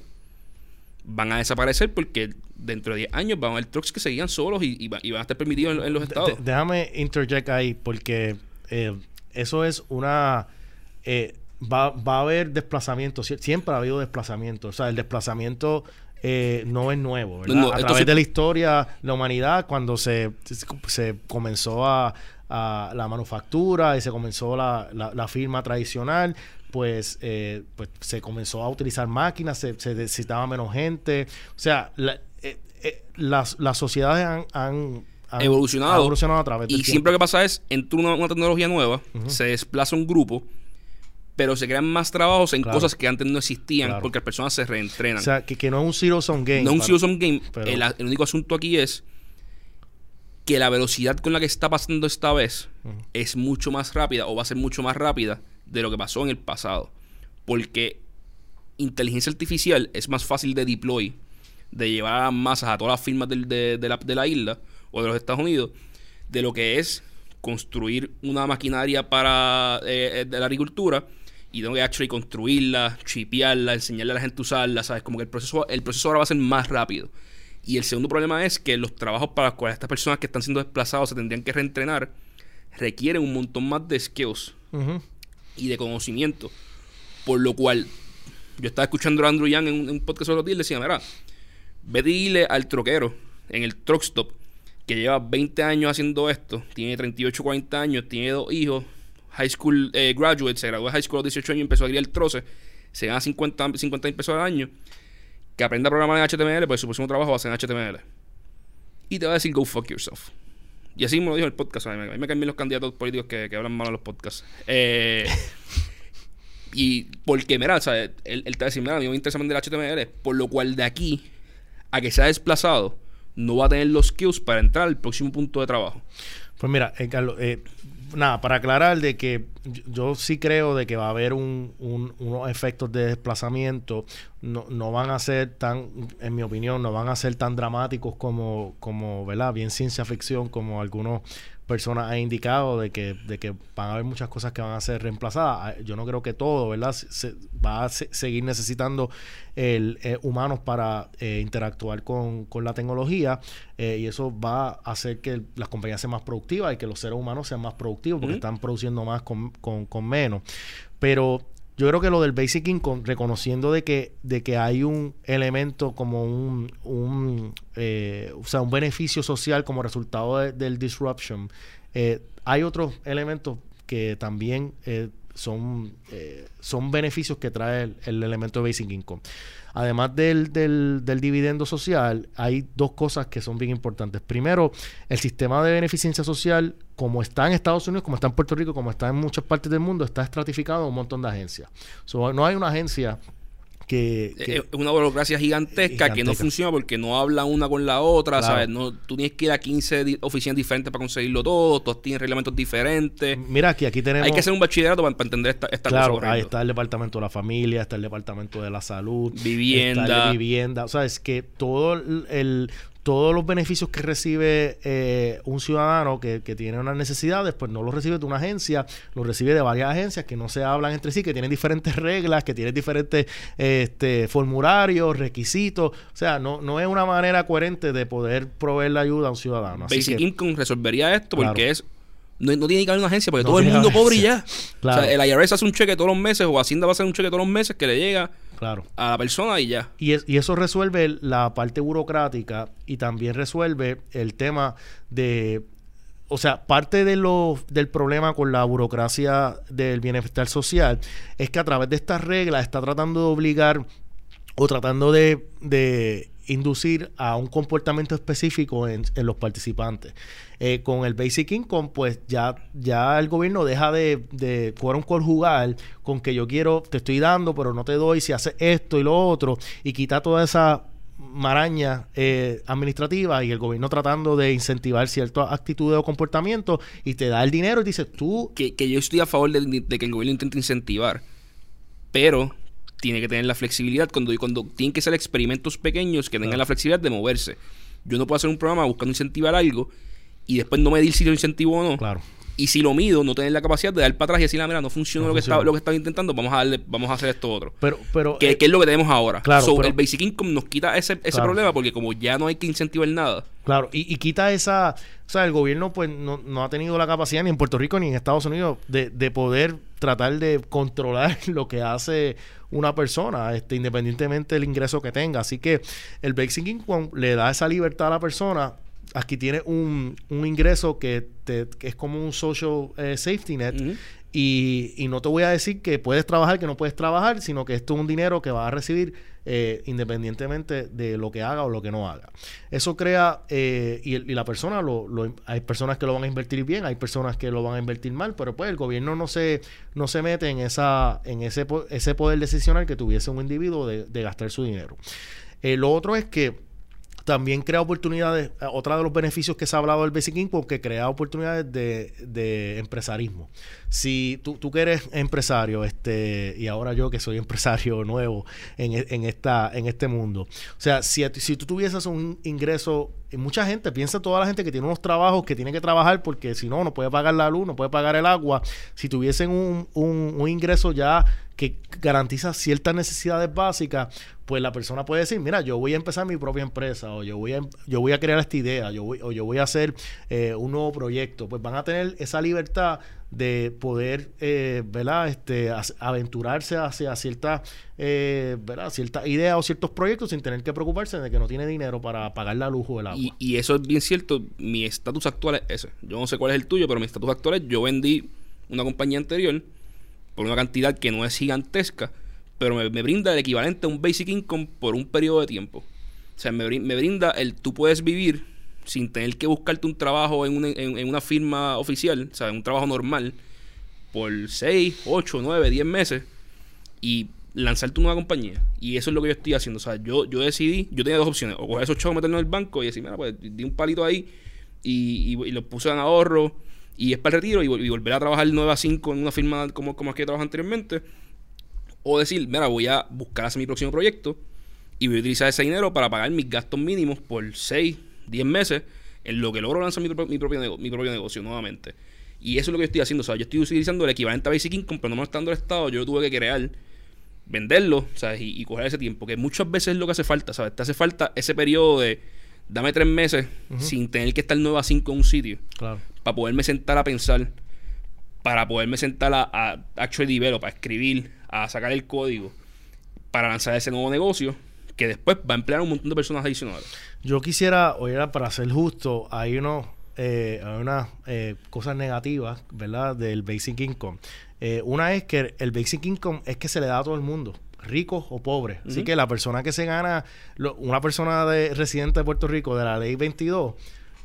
van a desaparecer porque dentro de 10 años van a haber trucks que seguían solos y, van a estar permitidos en, los estados. déjame interject ahí porque eh, eso es una... Eh, va, va, a haber desplazamiento, siempre ha habido desplazamiento, o sea, el desplazamiento... Eh, no es nuevo, ¿verdad? a través de la historia, la humanidad, cuando se, se comenzó a, a la manufactura y se comenzó la, la, la firma tradicional, pues, eh, pues se comenzó a utilizar máquinas, se, necesitaba menos gente. O sea, eh, eh, las, las, sociedades han, evolucionado. evolucionado a través Y siempre lo que pasa es, entra una, tecnología nueva, se desplaza un grupo, pero se crean más trabajos en cosas que antes no existían porque las personas se reentrenan. O sea, que, no es un zero sum game. No es un zero sum game. El, único asunto aquí es que la velocidad con la que está pasando esta vez es mucho más rápida o va a ser mucho más rápida de lo que pasó en el pasado. Porque inteligencia artificial es más fácil de deploy, de llevar a masas, a todas las firmas de, la, isla o de los Estados Unidos, de lo que es construir una maquinaria para eh, de la agricultura y tengo que actually construirla, chipearla, enseñarle a la gente a usarla, ¿sabes? Como que el proceso, el proceso ahora va a ser más rápido. Y el segundo problema es que los trabajos para los cuales estas personas que están siendo desplazados se tendrían que reentrenar requieren un montón más de skills y de conocimiento. Por lo cual, yo estaba escuchando a Andrew Young en un, podcast de los días y decía, mira, ve dile al troquero en el truck stop que lleva 20 años haciendo esto, tiene 38, 40 años, tiene dos hijos, high school eh, graduate, se graduó de high school a los 18 años y empezó a criar el troce, se gana 50 mil pesos al año, que aprenda a programar en HTML, pues su próximo trabajo va a ser en HTML. Y te va a decir, go fuck yourself. Y así me lo dijo el podcast. A mí, me caen bien los candidatos políticos que, hablan mal en los podcasts. Eh, y porque, mira, o sea, él, él te va a decir, mira, a mí me interesa aprender HTML, por lo cual de aquí a que sea desplazado, no va a tener los skills para entrar al próximo punto de trabajo. Pues mira, eh, Carlos, eh, nada, para aclarar de que yo, sí creo de que va a haber un, unos efectos de desplazamiento, no, no, van a ser tan, en mi opinión, no van a ser tan dramáticos como, como ¿verdad? Bien ciencia ficción, como algunos personas han indicado de que, de que van a haber muchas cosas que van a ser reemplazadas. Ah, yo no creo que todo, ¿verdad? Se, va a seguir necesitando el, eh, humanos para eh, interactuar con, con, la tecnología eh, y eso va a hacer que las compañías sean más productivas y que los seres humanos sean más productivos porque están produciendo más con, con, con menos. Pero yo creo que lo del Basic Income, reconociendo de que, de que hay un elemento como un, un eh, o sea, un beneficio social como resultado del disruption, eh, hay otros elementos que también eh, son, son beneficios que trae el, el, elemento de Basic Income. Además del, del, del, dividendo social, hay dos cosas que son bien importantes. Primero, el sistema de beneficencia social como está en Estados Unidos, como está en Puerto Rico, como está en muchas partes del mundo, está estratificado en un montón de agencias. no hay una agencia que, es una burocracia gigantesca, que no funciona porque no habla una con la otra, ¿sabes? No, tú tienes que ir a 15 oficinas diferentes para conseguirlo todo, todos tienen reglamentos diferentes. Mira, aquí, aquí tenemos... Hay que hacer un bachillerato para, entender esta, esta claro, ahí está el departamento de la familia, está el departamento de la salud, vivienda, está vivienda, o sea, es que todo el, todos los beneficios que recibe eh, un ciudadano que, tiene unas necesidades, pues no los recibe de una agencia, los recibe de varias agencias que no se hablan entre sí, que tienen diferentes reglas, que tienen diferentes este, formularios, requisitos. O sea, no, no es una manera coherente de poder proveer la ayuda a un ciudadano. Basic Income resolvería esto porque es no, tiene que haber una agencia porque todo el mundo pobre y ya. O sea, el IRS hace un cheque todos los meses o Hacienda va a hacer un cheque todos los meses que le llega claro. a la persona y ya. Y, y eso resuelve la parte burocrática y también resuelve el tema de o sea, parte de lo, del problema con la burocracia del bienestar social es que a través de estas reglas está tratando de obligar o tratando de, de inducir a un comportamiento específico en, los participantes. Eh, con el Basic Income, pues ya, ya el gobierno deja de, de un conjugar con que yo quiero, te estoy dando, pero no te doy si haces esto y lo otro, y quita toda esa maraña eh, administrativa y el gobierno tratando de incentivar ciertas actitudes o comportamientos y te da el dinero y dices tú... Que, que yo estoy a favor de que el gobierno intente incentivar, pero tiene que tener la flexibilidad cuando, cuando tienen que ser experimentos pequeños que tengan la flexibilidad de moverse. Yo no puedo hacer un programa buscando incentivar algo y después no medir si lo incentivo o no. Claro. Y si lo mido, no tener la capacidad de dar para atrás y decir, ah, mira, no funciona, lo, Que está, lo que estaba intentando, vamos a darle, vamos a hacer esto otro. Pero, pero, que, es lo que tenemos ahora. Claro, el Basic Income nos quita ese, ese problema porque como ya no hay que incentivar nada. Claro, y, quita esa, o sea, el gobierno pues no, no, ha tenido la capacidad ni en Puerto Rico ni en Estados Unidos de, de poder tratar de controlar lo que hace una persona, este, independientemente del ingreso que tenga. Así que el Basic Income le da esa libertad a la persona aquí tiene un, un ingreso que, te, que, es como un social eh, safety net. y, y, no te voy a decir que puedes trabajar, que no puedes trabajar, sino que esto es un dinero que vas a recibir eh, independientemente de lo que haga o lo que no haga. Eso crea, eh, y, la persona, lo, hay personas que lo van a invertir bien, hay personas que lo van a invertir mal, pero pues el gobierno no se, no se mete en, esa, en ese, ese poder decisional que tuviese un individuo de, de gastar su dinero. lo otro es que también crea oportunidades, eh, otra de los beneficios que se ha hablado del Basic Income, que crea oportunidades de, de empresarismo. Si tú, tú, que eres empresario, este, y ahora yo que soy empresario nuevo en, e, en, esta, en este mundo, o sea, si, si tú tuvieses un ingreso, mucha gente, piensa toda la gente que tiene unos trabajos que tiene que trabajar porque si no, no puede pagar la luz, no puede pagar el agua, si tuviesen un, un, un ingreso ya que garantiza ciertas necesidades básicas, pues la persona puede decir, mira, yo voy a empezar mi propia empresa, o yo voy a, yo voy a crear esta idea, yo voy, o yo voy a hacer eh, un nuevo proyecto. Pues van a tener esa libertad de poder, eh. Este, aventurarse hacia ciertas, eh, ¿verdad? Ciertas ideas o ciertos proyectos sin tener que preocuparse de que no tiene dinero para pagar la luz o el agua. Y, eso es bien cierto. Mi estatus actual es ese. Yo no sé cuál es el tuyo, pero mi estatus actual es yo vendí una compañía anterior por una cantidad que no es gigantesca, pero me, brinda el equivalente a un basic income por un periodo de tiempo. O sea, me, me brinda el tú puedes vivir sin tener que buscarte un trabajo en una, firma oficial, o sea, un trabajo normal, por 6, 8, 9, 10 meses y lanzarte una compañía. Y eso es lo que yo estoy haciendo. O sea, yo, yo decidí, yo tenía dos opciones, o coger esos chavos, meterlos en el banco y decir, mira, pues di un palito ahí y, y, los puse en ahorro y es para el retiro y, volver a trabajar 9 a 5 en una firma como, como que trabajado anteriormente. O decir, mira, voy a buscar hacer mi próximo proyecto y voy a utilizar ese dinero para pagar mis gastos mínimos por 6, 10 meses en lo que logro lanzar mi, mi, propio, mi propio negocio nuevamente. Y eso es lo que yo estoy haciendo. O sea, yo estoy utilizando el equivalente a Basic Income, pero no me está dando el Estado. Yo tuve que crear, venderlo, ¿sabes? Y, coger ese tiempo. Que muchas veces es lo que hace falta, ¿sabes? Te hace falta ese periodo de dame tres meses sin tener que estar 9 a 5 en un sitio. Claro. Para poderme sentar a pensar, para poderme sentar a, a actually develop, a escribir, a sacar el código, para lanzar ese nuevo negocio que después va a emplear a un montón de personas adicionales. Yo quisiera, oye, para ser justo, hay unos eh, unas eh, cosas negativas, ¿verdad? Del basic income. Eh, una es que el basic income es que se le da a todo el mundo, ricos o pobres. Así que la persona que se gana, una persona de, residente de Puerto Rico de la ley 22,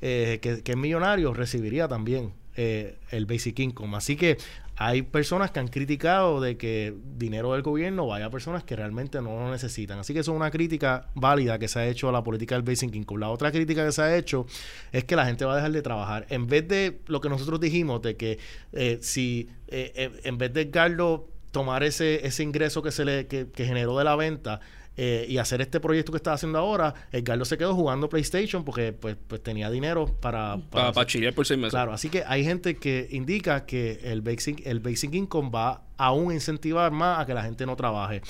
que, que, es millonario, recibiría también el basic income. Así que hay personas que han criticado de que dinero del gobierno vaya a personas que realmente no lo necesitan. Así que eso es una crítica válida que se ha hecho a la política del Basic Income. La otra crítica que se ha hecho es que la gente va a dejar de trabajar. En vez de lo que nosotros dijimos, de que eh, si eh, eh, en vez de Carlos tomar ese, ese ingreso que se le que generó de la venta, eh, y hacer este proyecto que está haciendo ahora, Edgardo se quedó jugando PlayStation porque pues, pues tenía dinero para... Para, para, por seis meses. Claro, así que hay gente que indica que el basic, el basic income va a aún incentivar más a que la gente no trabaje.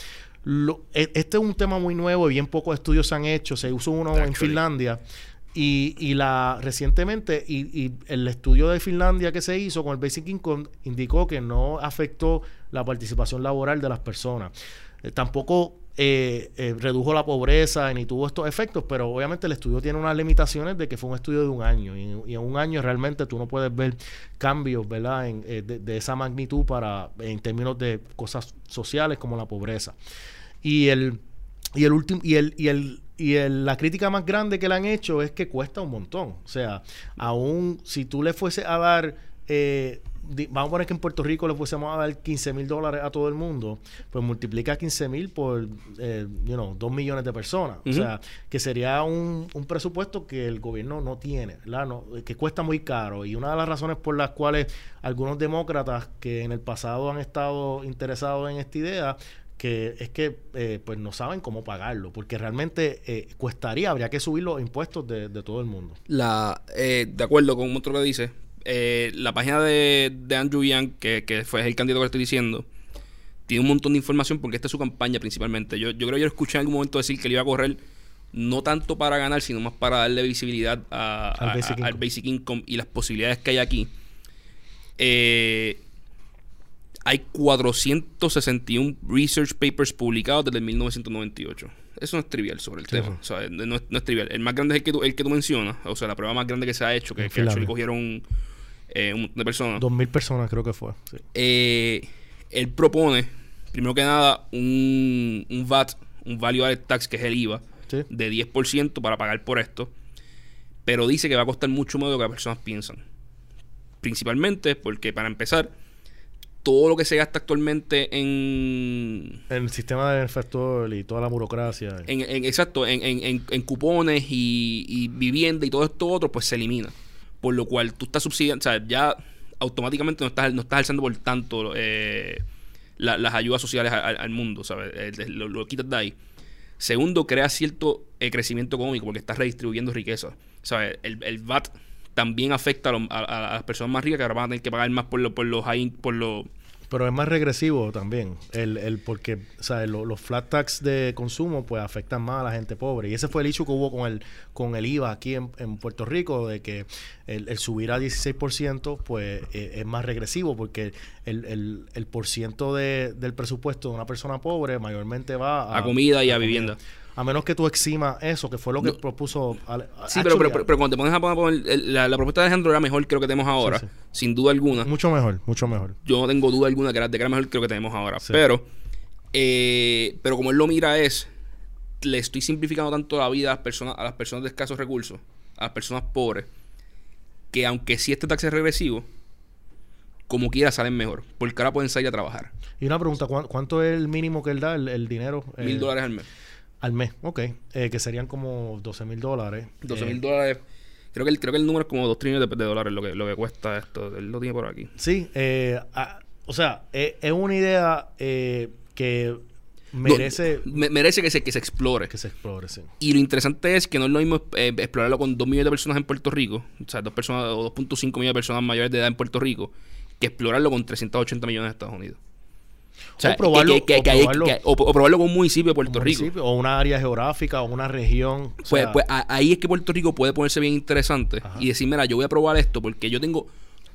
E, este es un tema muy nuevo y bien pocos estudios se han hecho. Se usó uno en Finlandia. Y, y, la recientemente, y, y, el estudio de Finlandia que se hizo con el Basic Income indicó que no afectó la participación laboral de las personas. Eh, tampoco eh, eh, redujo la pobreza ni tuvo estos efectos, pero obviamente el estudio tiene unas limitaciones de que fue un estudio de un año y, en un año realmente tú no puedes ver cambios, ¿verdad? En, eh, de, esa magnitud para en términos de cosas sociales como la pobreza. Y el y el último y el y el y la crítica más grande que le han hecho es que cuesta un montón. O sea, aún si tú le fuese a dar eh, vamos a poner que en Puerto Rico le fuésemos a dar 15 mil dólares a todo el mundo, pues multiplica 15 mil por, eh, you know, 2 millones de personas. O sea, que sería un, presupuesto que el gobierno no tiene, ¿verdad? No, que cuesta muy caro. Y una de las razones por las cuales algunos demócratas que en el pasado han estado interesados en esta idea, que es que eh, pues no saben cómo pagarlo, porque realmente eh, cuestaría, habría que subir los impuestos de, todo el mundo. La, eh, de acuerdo con otro que dice, eh, la página de, Andrew Yang, que, fue el candidato que estoy diciendo, tiene un montón de información porque esta es su campaña principalmente. Yo, yo creo que yo escuché en algún momento decir que él iba a correr no tanto para ganar, sino más para darle visibilidad al, basic income y las posibilidades que hay aquí. Eh, hay 461 research papers publicados desde 1998. Eso no es trivial sobre el tema. no, es, trivial. El más grande es el que tú, el que tú mencionas. O sea, la prueba más grande que se ha hecho, que, que cogieron eh, un montón de personas. Dos mil personas creo que fue. Eh, él propone, primero que nada, un, un VAT, un Value Added Tax, que es el IVA, de 10% para pagar por esto. Pero dice que va a costar mucho más de lo que las personas piensan. Principalmente porque, para empezar, todo lo que se gasta actualmente en... El sistema de factor y toda la burocracia. En, exacto, en, en, cupones y, y, vivienda y todo esto otro, pues se elimina. Por lo cual tú estás subsidiando, o sea, ya automáticamente no estás, no estás alzando por tanto eh, las ayudas sociales al, mundo, ¿sabes? Eh, lo, quitas de ahí. Segundo, crea cierto eh, crecimiento económico porque estás redistribuyendo riqueza. ¿Sabes? El, el VAT también afecta a, las personas más ricas que ahora van a tener que pagar más por, lo, por los por los Pero es más regresivo también, el, el porque o sea, los flat tax de consumo pues afectan más a la gente pobre. Y ese fue el hecho que hubo con el, con el IVA aquí en, Puerto Rico, de que el, subir a 16% pues eh, es más regresivo porque el, el, el por ciento de, del presupuesto de una persona pobre mayormente va a, a comida y a, vivienda. A menos que tú eximas eso, que fue lo que propuso. sí, pero, pero, pero, cuando te pones a poner. la, propuesta de Alejandro era mejor que lo que tenemos ahora, sin duda alguna. Mucho mejor, mucho mejor. Yo no tengo duda alguna que era, de que era mejor que lo que tenemos ahora. Pero, eh, pero como él lo mira, es. Le estoy simplificando tanto la vida a las personas, a las personas de escasos recursos, a las personas pobres, que aunque sí este taxi es regresivo, como quiera salen mejor, porque ahora pueden salir a trabajar. Y una pregunta, ¿cuánto es el mínimo que él da, el, dinero? Mil eh, dólares al mes. Al mes, ok. Eh, que serían como 12 mil dólares. 12 mil eh, dólares. Creo que, el, creo que el número es como 2 trillones de, dólares lo que, lo que cuesta esto. Él lo tiene por aquí. Sí, eh, ah, o sea, es una idea que merece... merece que se, que se explore. Que se explore, sí. Y lo interesante es que no es lo mismo explorarlo con 2 millones de personas en Puerto Rico, o sea, dos personas o 2.5 millones de personas mayores de edad en Puerto Rico, que explorarlo con 380 millones de Estados Unidos. O, probarlo, o, probarlo, con un municipio de Puerto Rico. O una área geográfica o una región. Pues, pues ahí es que Puerto Rico puede ponerse bien interesante y decir, mira, yo voy a probar esto porque yo tengo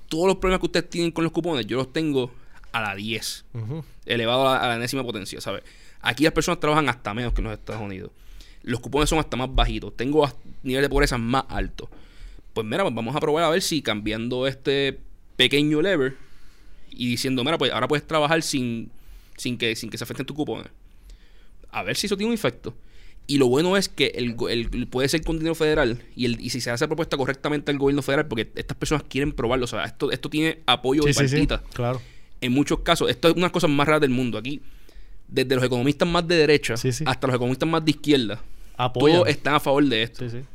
todos los problemas que ustedes tienen con los cupones, yo los tengo a la 10, elevado a la, enésima potencia, ¿sabes? Aquí las personas trabajan hasta menos que en los Estados Unidos. Los cupones son hasta más bajitos. Tengo niveles de pobreza más altos. Pues mira, pues vamos a probar a ver si cambiando este pequeño lever y diciendo, mira, pues ahora puedes trabajar sin, sin, que, sin que se afecten tus cupones. A ver si eso tiene un efecto. Y lo bueno es que el, puede ser con dinero federal y, el, y si se hace la propuesta correctamente al gobierno federal, porque estas personas quieren probarlo. O sea, esto, esto tiene apoyo de sí, claro. En muchos casos, esto es una de las cosas más raras del mundo. Aquí, desde los economistas más de derecha hasta los economistas más de izquierda, todos están a favor de esto. Sí, sí.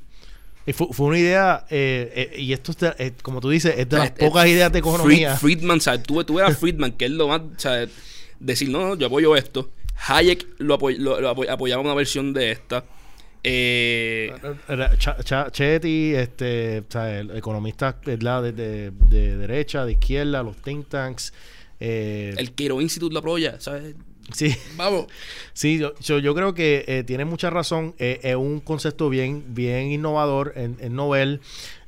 Y fue, una idea, eh, eh, y esto, eh, como tú dices, es de las pocas ideas de economía. Friedman, ¿sabes? Tú, tú eras Friedman, que es lo más, ¿sabes? Decir, no, yo apoyo esto. Hayek lo, lo, apoyaba una versión de esta. Eh, Chetty, este, ¿sabes? economistas de, de, de, derecha, de izquierda, los think tanks. el Quiro Institute lo apoya, ¿sabes? Sí. Vamos. Sí, yo, yo, creo que eh, tiene mucha razón. Eh, es un concepto bien, bien innovador en, en Nobel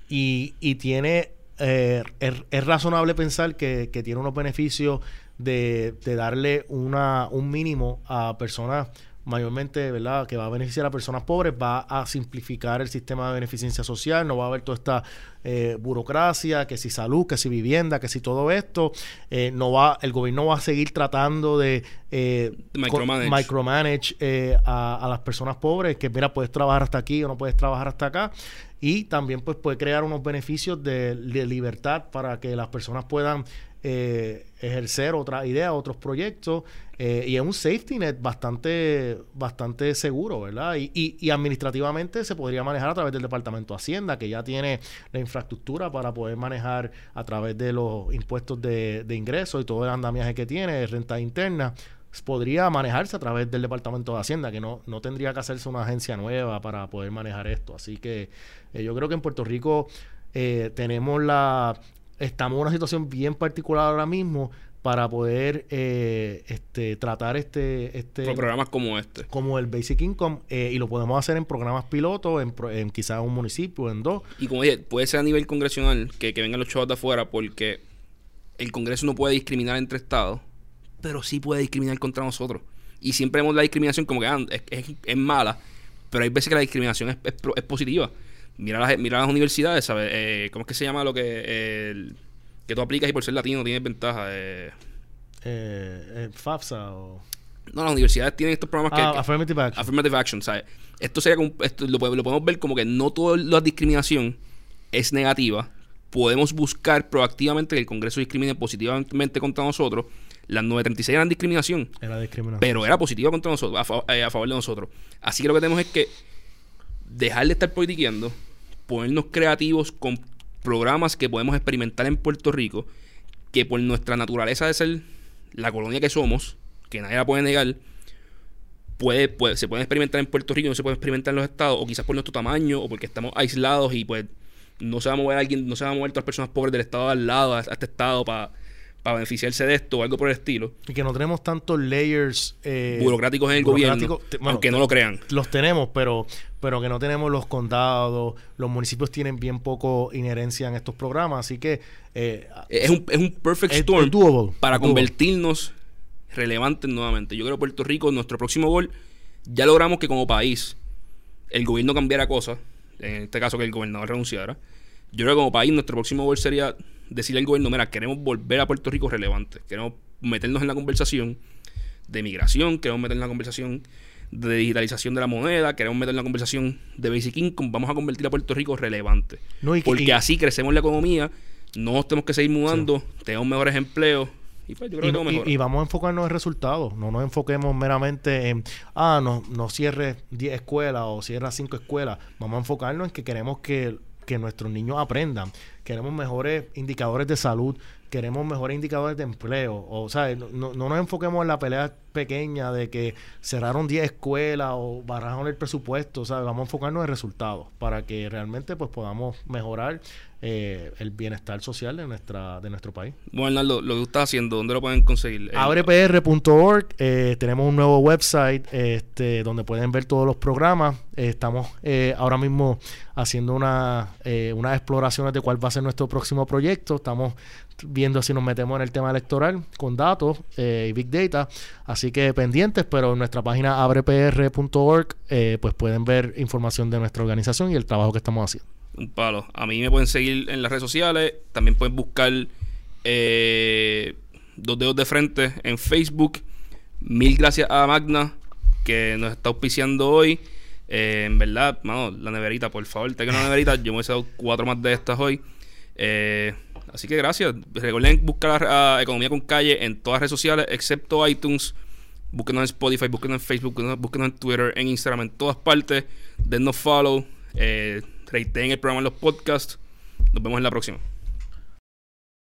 y, y tiene. Eh, es, razonable pensar que, que, tiene unos beneficios de, de darle una, un mínimo a personas mayormente, ¿verdad?, que va a beneficiar a personas pobres, va a simplificar el sistema de beneficencia social, no va a haber toda esta eh, burocracia, que si salud, que si vivienda, que si todo esto, eh, no va, el gobierno va a seguir tratando de eh, micromanage, a, las personas pobres, que mira, puedes trabajar hasta aquí o no puedes trabajar hasta acá, y también pues puede crear unos beneficios de, de libertad para que las personas puedan eh, ejercer otra idea, otros proyectos, eh, y es un safety net bastante, bastante seguro, ¿verdad? Y, administrativamente se podría manejar a través del Departamento de Hacienda, que ya tiene la infraestructura para poder manejar a través de los impuestos de, de ingresos y todo el andamiaje que tiene, renta interna podría manejarse a través del Departamento de Hacienda, que no, no tendría que hacerse una agencia nueva para poder manejar esto. Así que eh, yo creo que en Puerto Rico tenemos la, estamos en una situación bien particular ahora mismo para poder eh, este, tratar este, este programas como este. como el Basic Income eh, y lo podemos hacer en programas pilotos en, en quizás un municipio en dos. Y como dije puede ser a nivel congresional que, que vengan los chavos de afuera porque el Congreso no puede discriminar entre estados pero sí puede discriminar contra nosotros. Y siempre vemos la discriminación como que ah, es, es, mala pero hay veces que la discriminación es, es positiva mira las, mira las universidades, ¿sabes? Eh, ¿Cómo es que se llama lo que que tú aplicas y por ser latino tienes ventaja? Eh, eh, FAFSA o... No, las universidades tienen estos programas ah, Affirmative Action. Affirmative Action, ¿sabes? Esto sería como, esto lo, podemos ver como que no toda la discriminación es negativa. Podemos buscar proactivamente que el Congreso discrimine positivamente contra nosotros. Las 936 eran discriminación. Era discriminación. Pero era positiva contra nosotros, a, a favor de nosotros. Así que lo que tenemos es que dejar de estar politiqueando, ponernos creativos con programas que podemos experimentar en Puerto Rico, que por nuestra naturaleza de ser la colonia que somos, que nadie la puede negar, puede, puede, se puede experimentar en Puerto Rico, no se puede experimentar en los estados, o quizás por nuestro tamaño, o porque estamos aislados y pues no se va a mover alguien, no se va a mover todas las personas pobres del estado al lado, a, este estado para para beneficiarse de esto o algo por el estilo. Y que no tenemos tantos layers eh, burocráticos en el gobierno, aunque no lo crean. Los tenemos, pero, pero que no tenemos los condados, los municipios tienen bien poco inherencia en estos programas, así que... Eh, es, un, es un perfect storm para convertirnos relevantes nuevamente. Yo creo que Puerto Rico, nuestro próximo gol, ya logramos que como país el gobierno cambiara cosas, en este caso que el gobernador renunciara. Yo creo que como país nuestro próximo gol sería decirle al gobierno, mira, queremos volver a Puerto Rico relevante, queremos meternos en la conversación de migración, queremos meternos en la conversación de digitalización de la moneda, queremos meter en la conversación de Basic Income, vamos a convertir a Puerto Rico relevante. porque así crecemos la economía, no tenemos que seguir mudando, tenemos mejores empleos. Y, pues, yo creo que y, vamos a enfocarnos en resultados, no nos enfoquemos meramente en, ah, no, no cierres 10 escuelas o cierres 5 escuelas, vamos a enfocarnos en que queremos que que nuestros niños aprendan. Queremos mejores indicadores de salud, queremos mejores indicadores de empleo. O, sea, no, no nos enfoquemos en la pelea pequeña de que cerraron 10 escuelas o bajaron el presupuesto. ¿sabes? Vamos a enfocarnos en resultados para que realmente pues podamos mejorar eh, el bienestar social de nuestra de nuestro país. Bueno, Arnaldo, lo que tú estás haciendo, ¿dónde lo pueden conseguir? Abrepr.org, eh, tenemos un nuevo website este, donde pueden ver todos los programas. Eh, estamos ahora mismo haciendo una, unas exploraciones de cuál va a ser nuestro próximo proyecto. Estamos viendo si nos metemos en el tema electoral con datos y Big Data. Así que pendientes, pero en nuestra página abrepr.org pues pueden ver información de nuestra organización y el trabajo que estamos haciendo un palo. A mí me pueden seguir en las redes sociales. También pueden buscar eh, Dos Dedos de Frente en Facebook. Mil gracias a Magna que nos está auspiciando hoy. Eh, en verdad, mano, la neverita, por favor, tenga una neverita. Yo me he dado cuatro más de estas hoy. Eh, así que gracias. Recuerden buscar a Economía con Calle en todas las redes sociales, excepto iTunes. Búsquenos en Spotify, búsquenos en Facebook, búsquenos, en Twitter, en Instagram, en todas partes. Denos follow. Eh, en el programa en los podcasts. Nos vemos en la próxima.